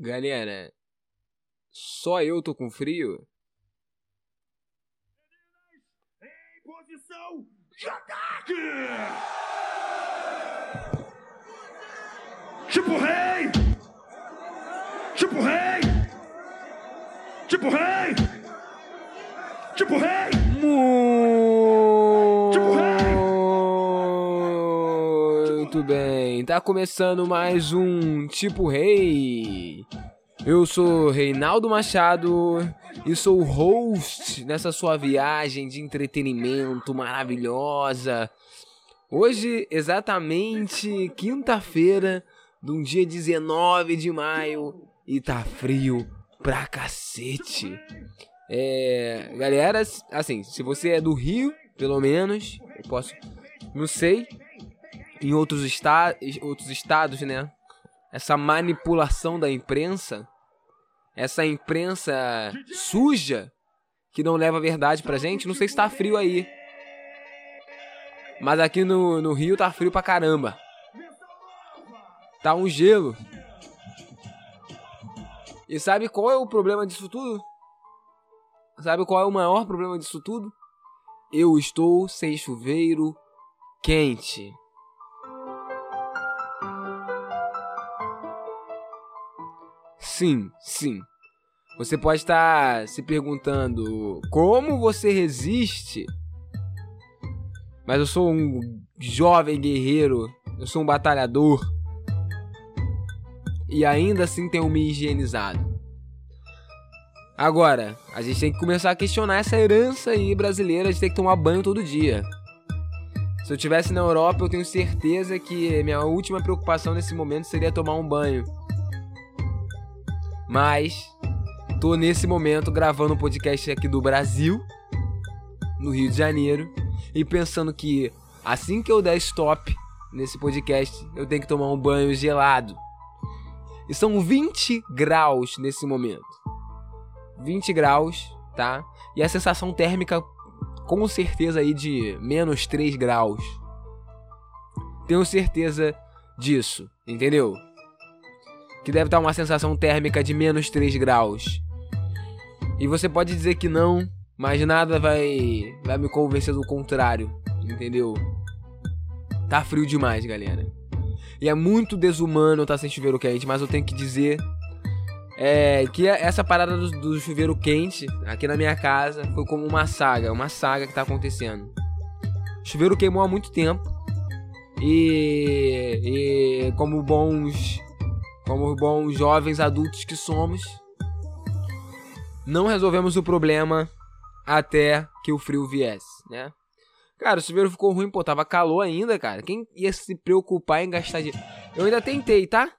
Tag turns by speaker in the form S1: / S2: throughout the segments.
S1: Galera, só eu tô com frio?
S2: Em posição de ataque! Tipo rei! Tipo rei! Tipo rei! Tipo rei!
S1: Muito bem, tá começando mais um Tipo Rei. Eu sou Reinaldo Machado e sou o host nessa sua viagem de entretenimento maravilhosa. Hoje, exatamente quinta-feira, de um dia 19 de maio, e tá frio pra cacete. É, galera, assim, se você é do Rio, pelo menos, eu posso, não sei, em outros, esta outros estados, né? Essa manipulação da imprensa, essa imprensa suja que não leva a verdade pra gente, não sei se tá frio aí. Mas aqui no, no Rio tá frio pra caramba. Tá um gelo. E sabe qual é o problema disso tudo? Sabe qual é o maior problema disso tudo? Eu estou sem chuveiro quente. Sim, sim. Você pode estar se perguntando como você resiste. Mas eu sou um jovem guerreiro, eu sou um batalhador. E ainda assim tenho me higienizado. Agora, a gente tem que começar a questionar essa herança aí brasileira de ter que tomar banho todo dia. Se eu tivesse na Europa, eu tenho certeza que minha última preocupação nesse momento seria tomar um banho. Mas tô nesse momento gravando um podcast aqui do Brasil, no Rio de Janeiro, e pensando que assim que eu der stop nesse podcast, eu tenho que tomar um banho gelado. E são 20 graus nesse momento. 20 graus, tá? E a sensação térmica com certeza aí de menos 3 graus. Tenho certeza disso, entendeu? Que deve estar uma sensação térmica de menos 3 graus. E você pode dizer que não, mas nada vai, vai me convencer do contrário, entendeu? Tá frio demais, galera. E é muito desumano estar tá sem chuveiro quente, mas eu tenho que dizer é, que essa parada do, do, chuveiro quente aqui na minha casa foi como uma saga, uma saga que tá acontecendo. O chuveiro queimou há muito tempo. E, e como bons como bons jovens adultos que somos, não resolvemos o problema até que o frio viesse, né? Cara, o chuveiro ficou ruim, pô, tava calor ainda, cara. Quem ia se preocupar em gastar dinheiro? Eu ainda tentei, tá?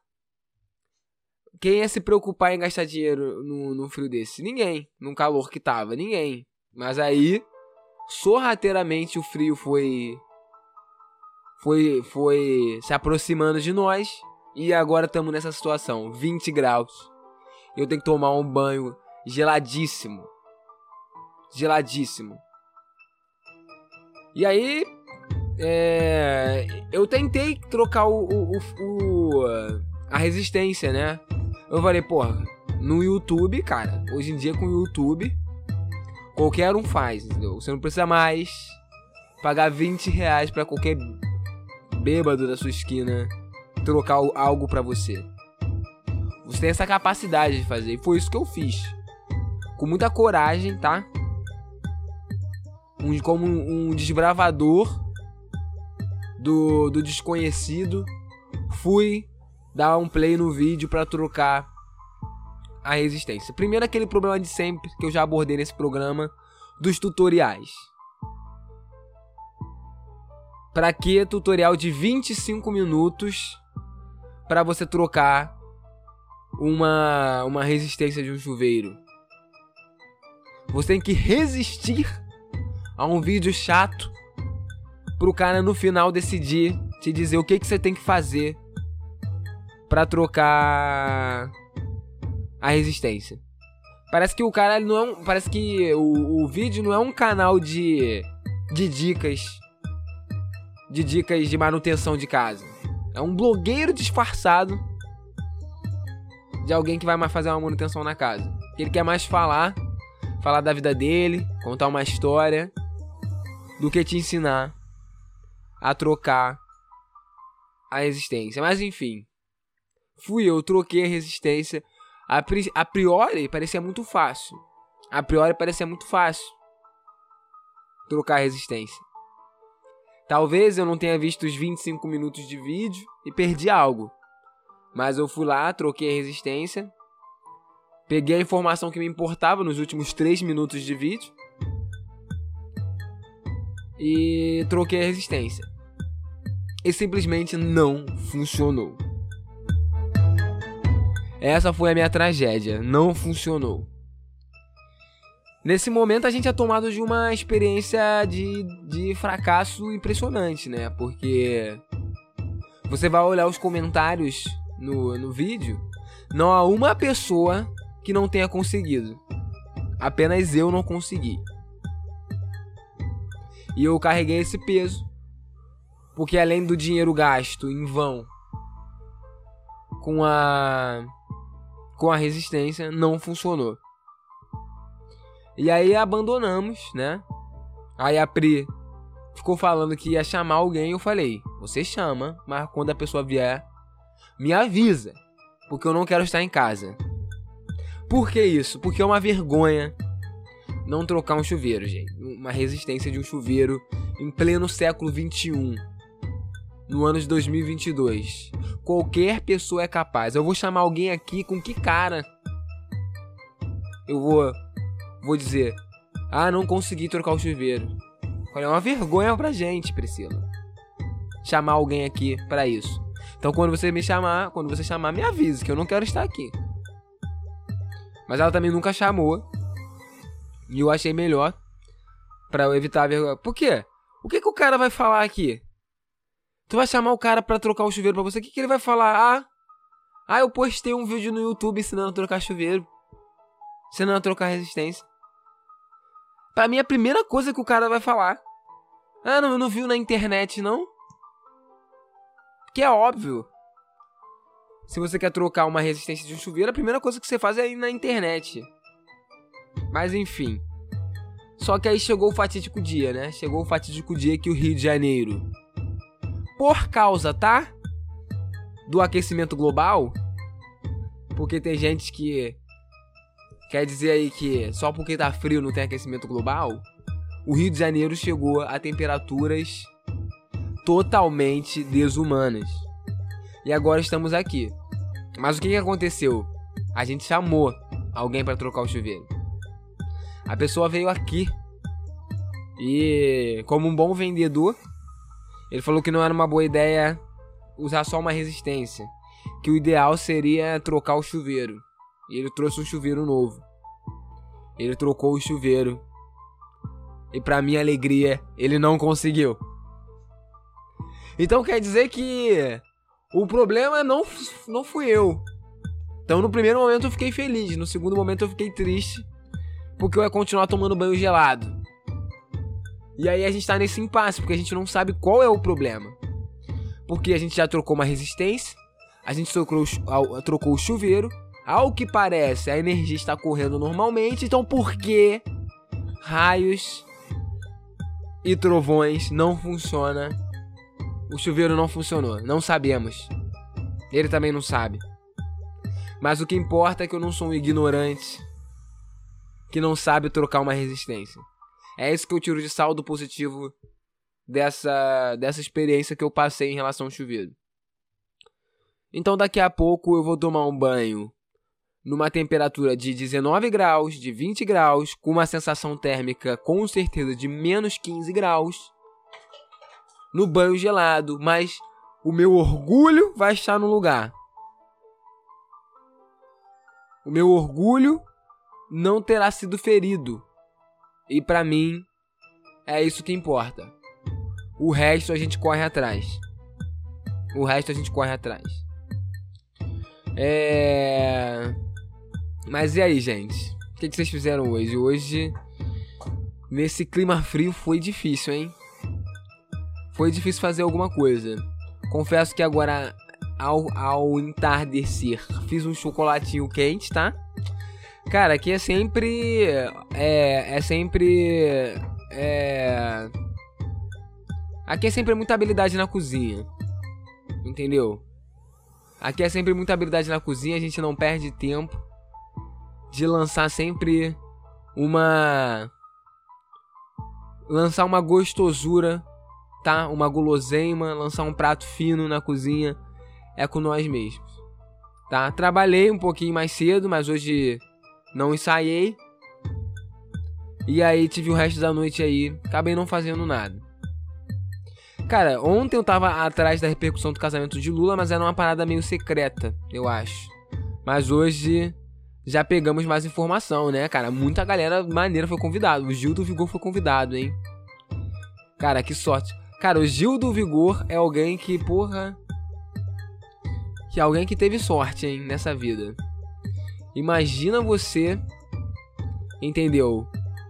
S1: Quem ia se preocupar em gastar dinheiro no, no frio desse? Ninguém. No calor que tava, ninguém. Mas aí, sorrateiramente o frio foi. Foi, foi se aproximando de nós. E agora estamos nessa situação, 20 graus. Eu tenho que tomar um banho geladíssimo. Geladíssimo. E aí, é, eu tentei trocar o, o, o, a resistência, né? Eu falei, porra, no YouTube, cara, hoje em dia com o YouTube, qualquer um faz, entendeu? Você não precisa mais pagar 20 reais pra qualquer bêbado da sua esquina trocar algo para você. Você tem essa capacidade de fazer. E foi isso que eu fiz. Com muita coragem, tá? Um, como um desbravador do, do desconhecido, fui dar um play no vídeo para trocar a resistência. Primeiro aquele problema de sempre que eu já abordei nesse programa dos tutoriais. Para que tutorial de 25 minutos para você trocar uma, uma resistência de um chuveiro. Você tem que resistir a um vídeo chato pro cara no final decidir te dizer o que, que você tem que fazer para trocar a resistência. Parece que o cara não é um, parece que o, o vídeo não é um canal de de dicas de dicas de manutenção de casa. É um blogueiro disfarçado de alguém que vai mais fazer uma manutenção na casa. Ele quer mais falar, falar da vida dele, contar uma história, do que te ensinar a trocar a resistência. Mas enfim, fui eu, troquei a resistência. A, pri a priori parecia muito fácil. A priori parecia muito fácil trocar a resistência. Talvez eu não tenha visto os 25 minutos de vídeo e perdi algo. Mas eu fui lá, troquei a resistência, peguei a informação que me importava nos últimos 3 minutos de vídeo e troquei a resistência. E simplesmente não funcionou. Essa foi a minha tragédia, não funcionou. Nesse momento a gente é tomado de uma experiência de, de fracasso impressionante, né? Porque você vai olhar os comentários no, no vídeo, não há uma pessoa que não tenha conseguido. Apenas eu não consegui. E eu carreguei esse peso. Porque além do dinheiro gasto em vão com a com a resistência, não funcionou. E aí abandonamos, né? Aí a Pri ficou falando que ia chamar alguém. Eu falei: Você chama, mas quando a pessoa vier, me avisa. Porque eu não quero estar em casa. Por que isso? Porque é uma vergonha não trocar um chuveiro, gente. Uma resistência de um chuveiro em pleno século 21. No ano de 2022. Qualquer pessoa é capaz. Eu vou chamar alguém aqui com que cara? Eu vou vou dizer: Ah, não consegui trocar o chuveiro. Olha, é uma vergonha pra gente, Priscila. Chamar alguém aqui para isso. Então, quando você me chamar, quando você chamar, me avise que eu não quero estar aqui. Mas ela também nunca chamou. E eu achei melhor para eu evitar a vergonha. Por quê? O que, que o cara vai falar aqui? Tu vai chamar o cara para trocar o chuveiro pra você, o que, que ele vai falar? Ah, ah, eu postei um vídeo no YouTube ensinando a trocar chuveiro. Ensinando a trocar resistência. Pra mim, a primeira coisa que o cara vai falar. Ah, não, não viu na internet, não? Que é óbvio. Se você quer trocar uma resistência de um chuveiro, a primeira coisa que você faz é ir na internet. Mas enfim. Só que aí chegou o fatídico dia, né? Chegou o fatídico dia que o Rio de Janeiro, por causa, tá? Do aquecimento global, porque tem gente que Quer dizer aí que só porque tá frio não tem aquecimento global? O Rio de Janeiro chegou a temperaturas totalmente desumanas. E agora estamos aqui. Mas o que, que aconteceu? A gente chamou alguém para trocar o chuveiro. A pessoa veio aqui e, como um bom vendedor, ele falou que não era uma boa ideia usar só uma resistência, que o ideal seria trocar o chuveiro. E ele trouxe um chuveiro novo. Ele trocou o chuveiro. E para minha alegria, ele não conseguiu. Então quer dizer que o problema não, não fui eu. Então no primeiro momento eu fiquei feliz, no segundo momento eu fiquei triste, porque eu ia continuar tomando banho gelado. E aí a gente tá nesse impasse, porque a gente não sabe qual é o problema. Porque a gente já trocou uma resistência, a gente trocou, trocou o chuveiro, ao que parece, a energia está correndo normalmente, então por que raios e trovões não funciona? O chuveiro não funcionou, não sabemos. Ele também não sabe. Mas o que importa é que eu não sou um ignorante que não sabe trocar uma resistência. É isso que eu tiro de saldo positivo dessa, dessa experiência que eu passei em relação ao chuveiro. Então daqui a pouco eu vou tomar um banho numa temperatura de 19 graus, de 20 graus, com uma sensação térmica com certeza de menos 15 graus, no banho gelado, mas o meu orgulho vai estar no lugar. O meu orgulho não terá sido ferido. E para mim é isso que importa. O resto a gente corre atrás. O resto a gente corre atrás. É mas e aí, gente? O que, que vocês fizeram hoje? Hoje, nesse clima frio, foi difícil, hein? Foi difícil fazer alguma coisa. Confesso que agora ao, ao entardecer. Fiz um chocolatinho quente, tá? Cara, aqui é sempre. É, é sempre. É. Aqui é sempre muita habilidade na cozinha. Entendeu? Aqui é sempre muita habilidade na cozinha, a gente não perde tempo de lançar sempre uma. Lançar uma gostosura, tá? Uma guloseima, lançar um prato fino na cozinha é com nós mesmos, tá? Trabalhei um pouquinho mais cedo, mas hoje não ensaiei. E aí tive o resto da noite aí, acabei não fazendo nada. Cara, ontem eu tava atrás da repercussão do casamento de Lula, mas era uma parada meio secreta, eu acho. Mas hoje já pegamos mais informação, né, cara? Muita galera maneira foi convidado. O Gil do Vigor foi convidado, hein? Cara, que sorte. Cara, o Gil do Vigor é alguém que, porra. Que é alguém que teve sorte, hein, nessa vida. Imagina você. Entendeu?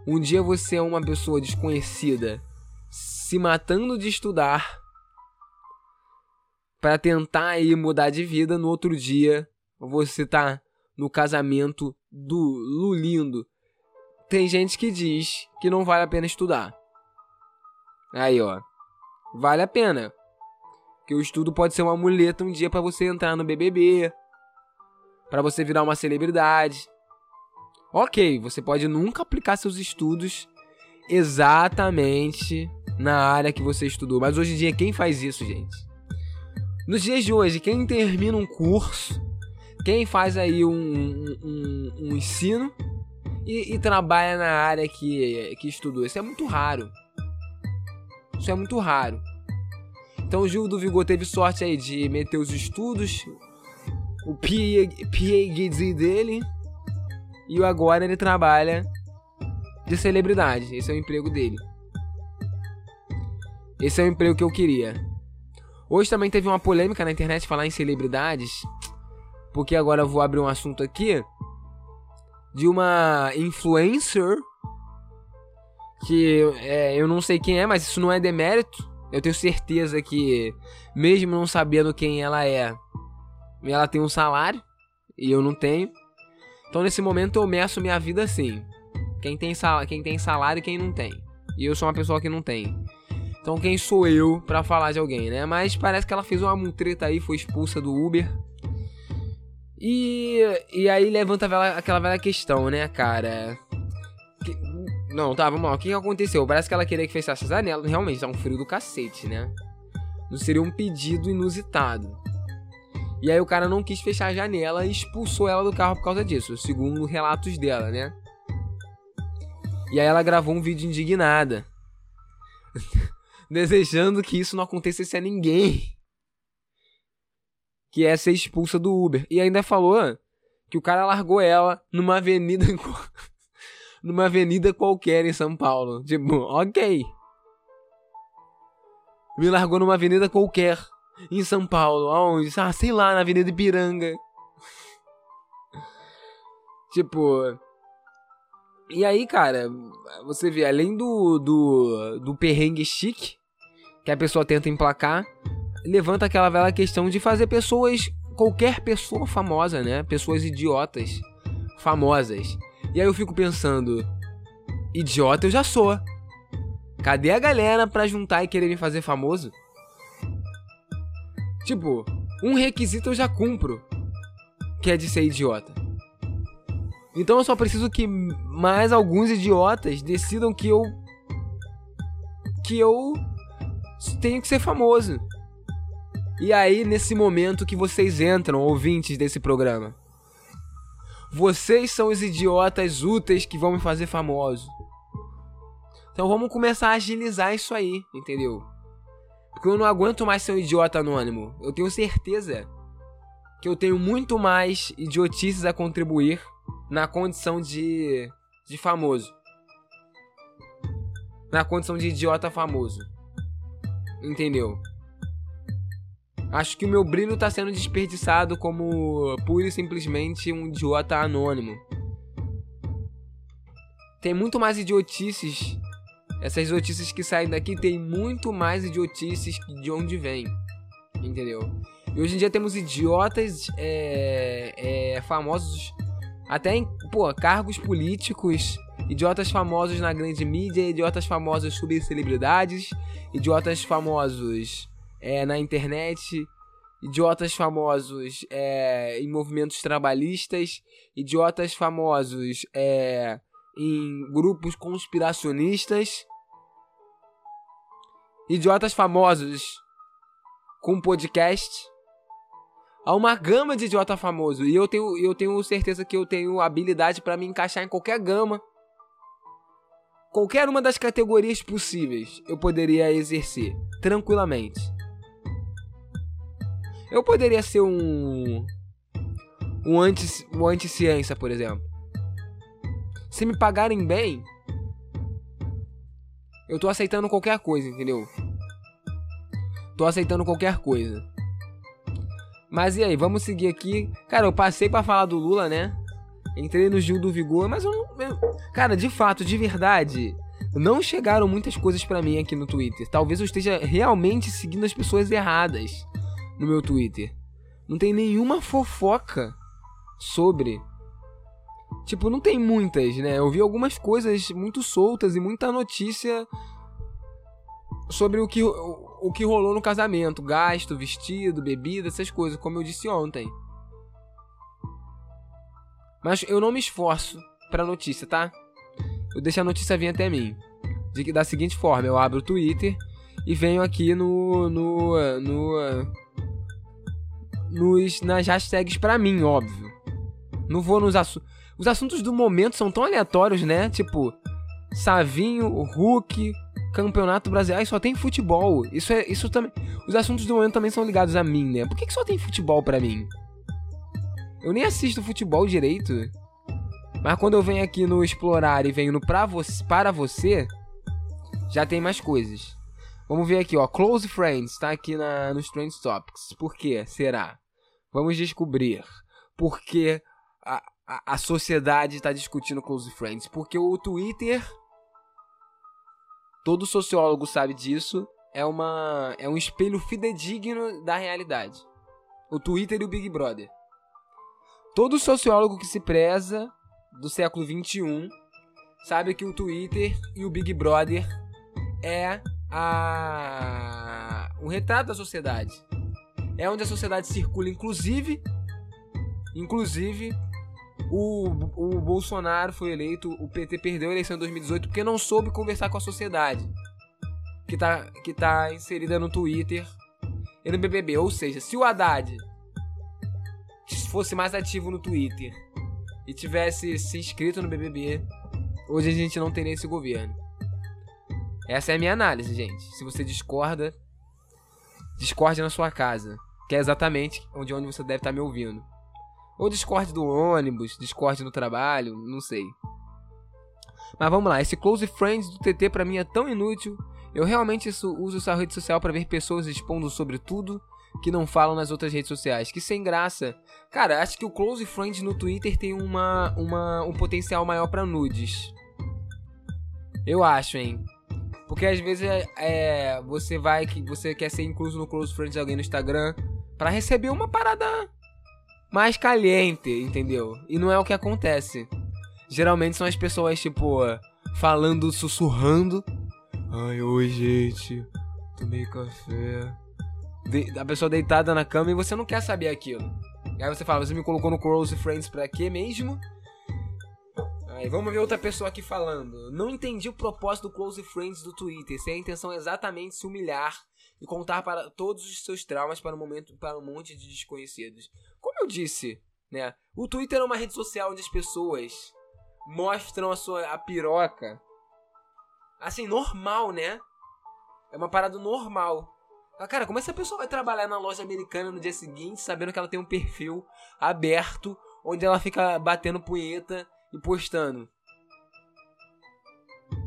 S1: Um dia você é uma pessoa desconhecida se matando de estudar para tentar aí mudar de vida. No outro dia, você tá no casamento do Lulindo. Tem gente que diz que não vale a pena estudar. Aí, ó. Vale a pena. Que o estudo pode ser uma muleta um dia para você entrar no BBB, para você virar uma celebridade. OK, você pode nunca aplicar seus estudos exatamente na área que você estudou. Mas hoje em dia, quem faz isso, gente? Nos dias de hoje, quem termina um curso, quem faz aí um, um, um ensino e, e, trabalha na área que, que estudou, isso é muito raro. Isso é muito raro. Então o Gil do Vigor teve sorte aí de meter os estudos, o PhD dele, e agora ele trabalha de celebridade. Esse é o emprego dele. Esse é o emprego que eu queria. Hoje também teve uma polêmica na internet falar em celebridades, porque agora eu vou abrir um assunto aqui de uma influencer que é, eu não sei quem é, mas isso não é demérito. Eu tenho certeza que, mesmo não sabendo quem ela é, ela tem um salário e eu não tenho. Então nesse momento eu meço minha vida assim: quem tem, sal quem tem salário e quem não tem. E eu sou uma pessoa que não tem. Então quem sou eu para falar de alguém, né? Mas parece que ela fez uma mutreta aí, foi expulsa do Uber. E, e aí levanta aquela velha questão, né, cara? Que, não, tá, vamos lá. O que, que aconteceu? Parece que ela queria que fechasse as janelas. Realmente, tá um frio do cacete, né? Não seria um pedido inusitado. E aí o cara não quis fechar a janela e expulsou ela do carro por causa disso, segundo relatos dela, né? E aí ela gravou um vídeo indignada. desejando que isso não acontecesse a ninguém. Que é ser expulsa do Uber. E ainda falou que o cara largou ela numa avenida. numa avenida qualquer em São Paulo. Tipo, ok. Me largou numa avenida qualquer em São Paulo. Aonde? Ah, sei lá, na Avenida Ipiranga. tipo. E aí, cara, você vê, além do, do, do perrengue chique, que a pessoa tenta emplacar, levanta aquela velha questão de fazer pessoas, qualquer pessoa famosa, né? Pessoas idiotas, famosas. E aí eu fico pensando, idiota eu já sou. Cadê a galera pra juntar e querer me fazer famoso? Tipo, um requisito eu já cumpro, que é de ser idiota. Então eu só preciso que mais alguns idiotas decidam que eu que eu tenho que ser famoso. E aí, nesse momento que vocês entram, ouvintes desse programa, vocês são os idiotas úteis que vão me fazer famoso. Então vamos começar a agilizar isso aí, entendeu? Porque eu não aguento mais ser um idiota anônimo. Eu tenho certeza que eu tenho muito mais idiotices a contribuir na condição de, de famoso. Na condição de idiota famoso. Entendeu? Acho que o meu brilho tá sendo desperdiçado como pura e simplesmente um idiota anônimo. Tem muito mais idiotices. Essas idiotices que saem daqui tem muito mais idiotices de onde vem. Entendeu? E hoje em dia temos idiotas é, é, famosos, até em pô, cargos políticos, idiotas famosos na grande mídia, idiotas famosos sobre celebridades, idiotas famosos é, na internet, idiotas famosos é, em movimentos trabalhistas, idiotas famosos é, em grupos conspiracionistas, idiotas famosos com podcast. Há uma gama de idiota famoso e eu tenho, eu tenho certeza que eu tenho habilidade para me encaixar em qualquer gama. Qualquer uma das categorias possíveis eu poderia exercer tranquilamente. Eu poderia ser um. Um anti, um anti-ciência, por exemplo. Se me pagarem bem, eu tô aceitando qualquer coisa, entendeu? Tô aceitando qualquer coisa. Mas e aí, vamos seguir aqui. Cara, eu passei para falar do Lula, né? Entrei no Gil do Vigor, mas eu não. Eu... Cara, de fato, de verdade, não chegaram muitas coisas para mim aqui no Twitter. Talvez eu esteja realmente seguindo as pessoas erradas no meu Twitter. Não tem nenhuma fofoca sobre. Tipo, não tem muitas, né? Eu vi algumas coisas muito soltas e muita notícia sobre o que, o, o que rolou no casamento: gasto, vestido, bebida, essas coisas, como eu disse ontem. Mas eu não me esforço pra notícia, tá? Eu deixo a notícia vir até mim. De, da seguinte forma: eu abro o Twitter e venho aqui no. no. no nos, nas hashtags pra mim, óbvio. Não vou nos assuntos. Os assuntos do momento são tão aleatórios, né? Tipo, Savinho, Hulk, Campeonato Brasileiro. Ai, só tem futebol. Isso é. Isso também. Os assuntos do momento também são ligados a mim, né? Por que, que só tem futebol pra mim? Eu nem assisto futebol direito. Mas quando eu venho aqui no explorar e venho no pra você, para você, já tem mais coisas. Vamos ver aqui, ó. Close Friends tá aqui na, nos Trend Topics. Por que será? Vamos descobrir. Por que a, a, a sociedade está discutindo Close Friends? Porque o Twitter. Todo sociólogo sabe disso. É, uma, é um espelho fidedigno da realidade. O Twitter e o Big Brother. Todo sociólogo que se preza do século 21 sabe que o Twitter e o Big Brother é a um retrato da sociedade. É onde a sociedade circula, inclusive, inclusive o, o Bolsonaro foi eleito, o PT perdeu a eleição em 2018 porque não soube conversar com a sociedade que tá, que tá inserida no Twitter e no BBB. Ou seja, se o Haddad fosse mais ativo no Twitter e tivesse se inscrito no BBB, hoje a gente não teria esse governo. Essa é a minha análise, gente. Se você discorda, discorde na sua casa, que é exatamente onde, onde você deve estar me ouvindo. Ou discorde do ônibus, discorde no trabalho, não sei. Mas vamos lá, esse Close Friends do TT para mim é tão inútil. Eu realmente uso essa rede social para ver pessoas expondo sobre tudo que não falam nas outras redes sociais. Que sem graça. Cara, acho que o Close Friends no Twitter tem uma, uma, um potencial maior para nudes. Eu acho, hein? Porque às vezes é, você vai que você quer ser incluso no close friends de alguém no Instagram para receber uma parada mais caliente, entendeu? E não é o que acontece. Geralmente são as pessoas tipo falando sussurrando. Ai, oi, gente. Tomei café. A pessoa deitada na cama e você não quer saber aquilo. E aí você fala, você me colocou no Close Friends pra quê mesmo? Aí vamos ver outra pessoa aqui falando. Não entendi o propósito do Close Friends do Twitter. Se a intenção é exatamente se humilhar e contar para todos os seus traumas para um momento para um monte de desconhecidos. Como eu disse, né? O Twitter é uma rede social onde as pessoas mostram a sua a piroca. Assim, normal, né? É uma parada normal. Ah, cara, como essa pessoa vai trabalhar na loja americana no dia seguinte, sabendo que ela tem um perfil aberto, onde ela fica batendo punheta e postando.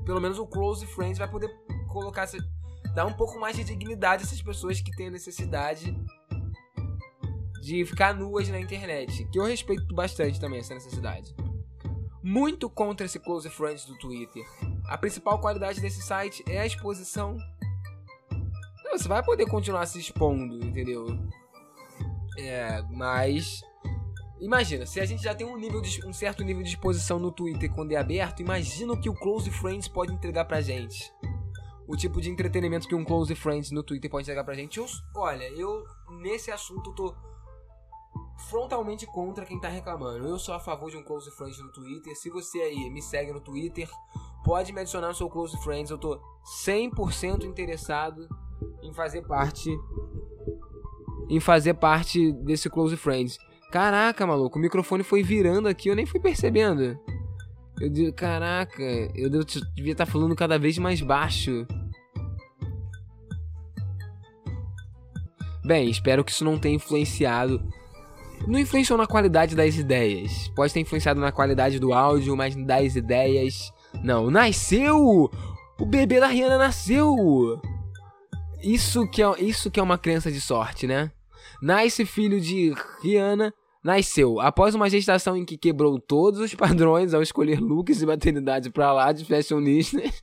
S1: Pelo menos o Close Friends vai poder colocar essa, dar um pouco mais de dignidade a essas pessoas que têm a necessidade de ficar nuas na internet, que eu respeito bastante também essa necessidade. Muito contra esse Close Friends do Twitter. A principal qualidade desse site é a exposição. Você vai poder continuar se expondo, entendeu? É, mas. Imagina, se a gente já tem um, nível de, um certo nível de exposição no Twitter quando é aberto, imagina o que o Close Friends pode entregar pra gente. O tipo de entretenimento que um Close Friends no Twitter pode entregar pra gente. Eu, olha, eu nesse assunto tô frontalmente contra quem tá reclamando. Eu sou a favor de um Close Friends no Twitter. Se você aí me segue no Twitter, pode me adicionar no seu Close Friends. Eu tô 100% interessado em fazer parte em fazer parte desse Close Friends. Caraca, maluco, o microfone foi virando aqui, eu nem fui percebendo. Eu digo, caraca, eu devia estar tá falando cada vez mais baixo. Bem, espero que isso não tenha influenciado. Não influenciou na qualidade das ideias. Pode ter influenciado na qualidade do áudio, mas das ideias. Não, nasceu! O bebê da Rihanna nasceu! Isso que é, isso que é uma crença de sorte, né? Nasce filho de Rihanna, nasceu após uma gestação em que quebrou todos os padrões ao escolher looks de maternidade pra lá de fashionistas.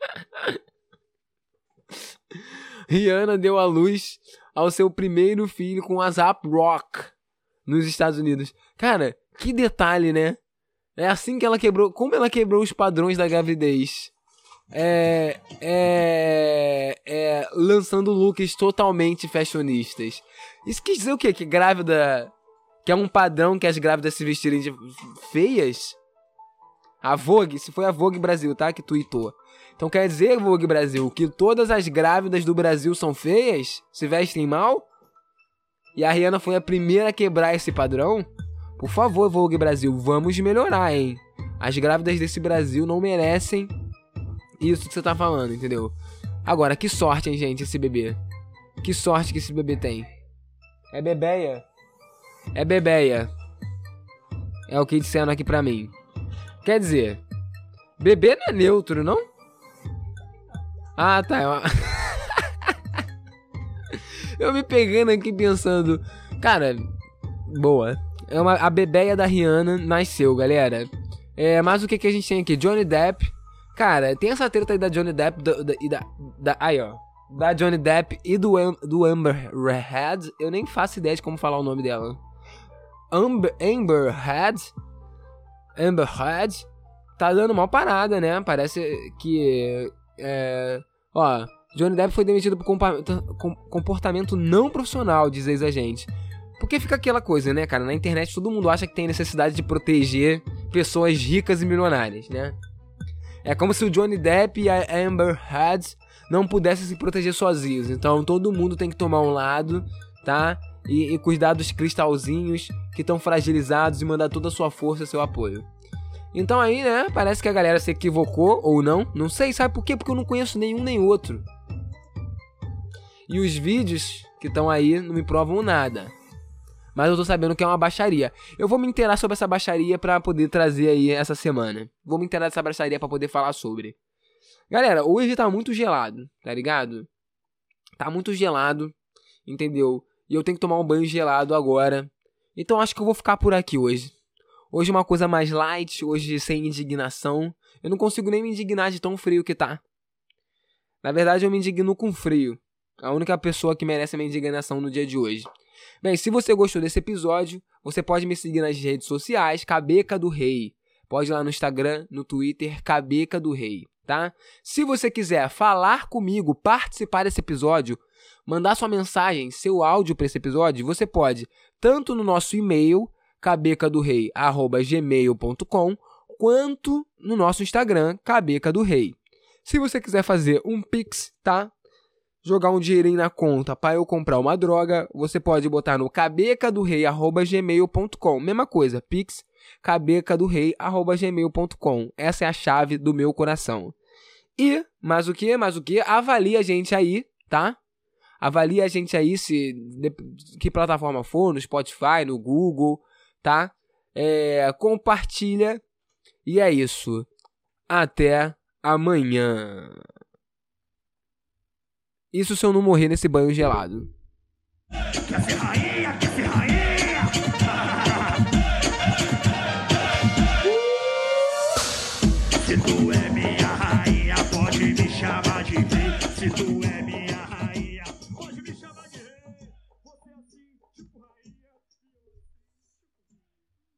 S1: Rihanna deu à luz ao seu primeiro filho com a Zap Rock nos Estados Unidos. Cara, que detalhe, né? É assim que ela quebrou. Como ela quebrou os padrões da gravidez? É, é, é, lançando looks totalmente fashionistas. Isso quer dizer o quê? Que grávida. Que é um padrão que as grávidas se vestirem de feias? A Vogue, se foi a Vogue Brasil, tá? Que tweetou. Então quer dizer, Vogue Brasil, que todas as grávidas do Brasil são feias? Se vestem mal? E a Rihanna foi a primeira a quebrar esse padrão? Por favor, Vogue Brasil, vamos melhorar, hein? As grávidas desse Brasil não merecem isso que você tá falando, entendeu? Agora, que sorte, hein, gente, esse bebê. Que sorte que esse bebê tem. É bebeia. É bebeia. É o que disseram aqui pra mim. Quer dizer, bebê não é neutro, não? Ah, tá. Eu, eu me pegando aqui pensando. Cara, boa. É uma, a bebeia da Rihanna nasceu, galera. É, mas o que, que a gente tem aqui? Johnny Depp Cara, tem essa treta aí da Johnny Depp da, e da, da. Aí, ó. Da Johnny Depp e do, do Amber Heard. Eu nem faço ideia de como falar o nome dela. Amber, Heard. Amber Heard. Tá dando mal parada, né? Parece que. É, ó. Johnny Depp foi demitido por comportamento não profissional, diz ex agente. Porque fica aquela coisa, né, cara? Na internet todo mundo acha que tem necessidade de proteger pessoas ricas e milionárias, né? É como se o Johnny Depp e a Amber Heard não pudessem se proteger sozinhos. Então todo mundo tem que tomar um lado, tá? E, e cuidar dos cristalzinhos que estão fragilizados e mandar toda a sua força, seu apoio. Então aí, né, parece que a galera se equivocou ou não. Não sei, sabe por quê? Porque eu não conheço nenhum nem outro. E os vídeos que estão aí não me provam nada. Mas eu tô sabendo que é uma baixaria. Eu vou me inteirar sobre essa baixaria para poder trazer aí essa semana. Vou me inteirar dessa baixaria para poder falar sobre. Galera, hoje tá muito gelado, tá ligado? Tá muito gelado, entendeu? E eu tenho que tomar um banho gelado agora. Então acho que eu vou ficar por aqui hoje. Hoje uma coisa mais light, hoje sem indignação. Eu não consigo nem me indignar de tão frio que tá. Na verdade, eu me indigno com frio. A única pessoa que merece a minha indignação no dia de hoje. Bem, se você gostou desse episódio, você pode me seguir nas redes sociais, Cabeca do Rei. Pode ir lá no Instagram, no Twitter, Cabeca do Rei, tá? Se você quiser falar comigo, participar desse episódio, mandar sua mensagem, seu áudio para esse episódio, você pode tanto no nosso e-mail, cabecadorei@gmail.com, quanto no nosso Instagram, Cabeca do Rei. Se você quiser fazer um pix, tá? jogar um dinheirinho na conta para eu comprar uma droga, você pode botar no cabecadorei@gmail.com. Mesma coisa, pix cabecadorei@gmail.com. Essa é a chave do meu coração. E mais o que? Mais o que? Avalie a gente aí, tá? Avalie a gente aí se que plataforma for, no Spotify, no Google, tá? É, compartilha. E é isso. Até amanhã. Isso se eu não morrer nesse banho gelado.